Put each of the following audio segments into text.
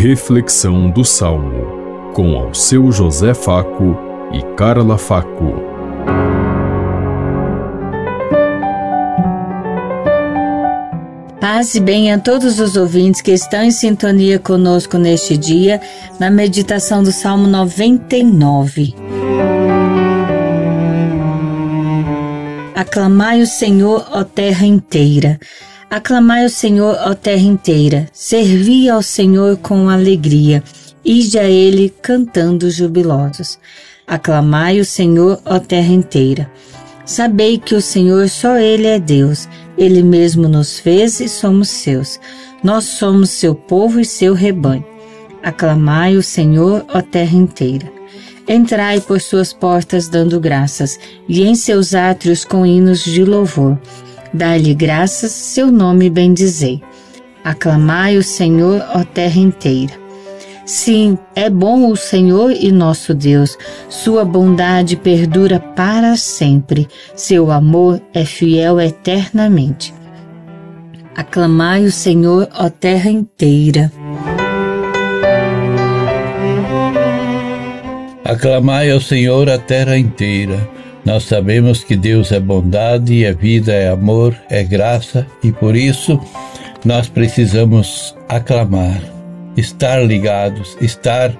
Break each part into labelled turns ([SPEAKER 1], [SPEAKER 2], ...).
[SPEAKER 1] Reflexão do Salmo, com ao seu José Faco e Carla Faco.
[SPEAKER 2] Paz e bem a todos os ouvintes que estão em sintonia conosco neste dia, na meditação do Salmo 99. Aclamai o Senhor, ó terra inteira. Aclamai o Senhor, ó terra inteira. Servi ao Senhor com alegria. Ide a ele cantando jubilosos. Aclamai o Senhor, ó terra inteira. Sabei que o Senhor só Ele é Deus. Ele mesmo nos fez e somos seus. Nós somos seu povo e seu rebanho. Aclamai o Senhor, ó terra inteira. Entrai por suas portas dando graças, e em seus átrios com hinos de louvor. Dai-lhe graças, seu nome bendizei. Aclamai o Senhor, ó terra inteira. Sim, é bom o Senhor e nosso Deus. Sua bondade perdura para sempre. Seu amor é fiel eternamente. Aclamai o Senhor, ó terra inteira.
[SPEAKER 3] Aclamai ao Senhor a terra inteira. Nós sabemos que Deus é bondade, é vida, é amor, é graça e por isso nós precisamos aclamar, estar ligados, estar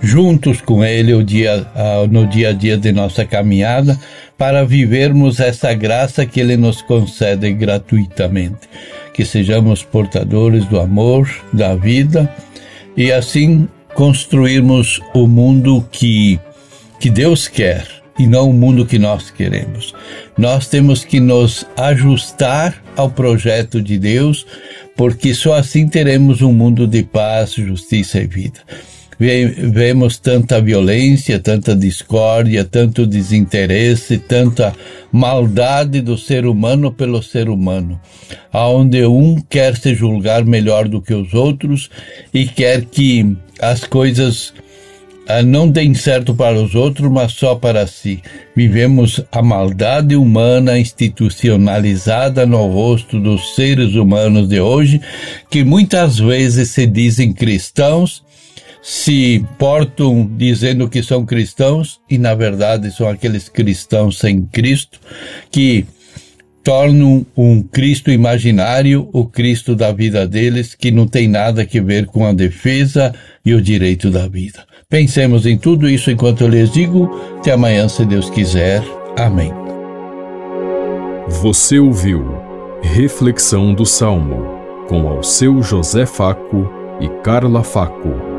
[SPEAKER 3] juntos com Ele no dia a dia de nossa caminhada para vivermos essa graça que Ele nos concede gratuitamente. Que sejamos portadores do amor, da vida e assim construirmos o mundo que, que Deus quer e não o mundo que nós queremos. Nós temos que nos ajustar ao projeto de Deus, porque só assim teremos um mundo de paz, justiça e vida. Vemos tanta violência, tanta discórdia, tanto desinteresse, tanta maldade do ser humano pelo ser humano, aonde um quer se julgar melhor do que os outros e quer que as coisas não deem certo para os outros, mas só para si. Vivemos a maldade humana institucionalizada no rosto dos seres humanos de hoje, que muitas vezes se dizem cristãos, se portam dizendo que são cristãos e na verdade são aqueles cristãos sem Cristo que tornam um Cristo imaginário o Cristo da vida deles, que não tem nada a ver com a defesa e o direito da vida. Pensemos em tudo isso enquanto eu lhes digo. Até amanhã, se Deus quiser. Amém.
[SPEAKER 1] Você ouviu Reflexão do Salmo com ao seu José Faco e Carla Faco.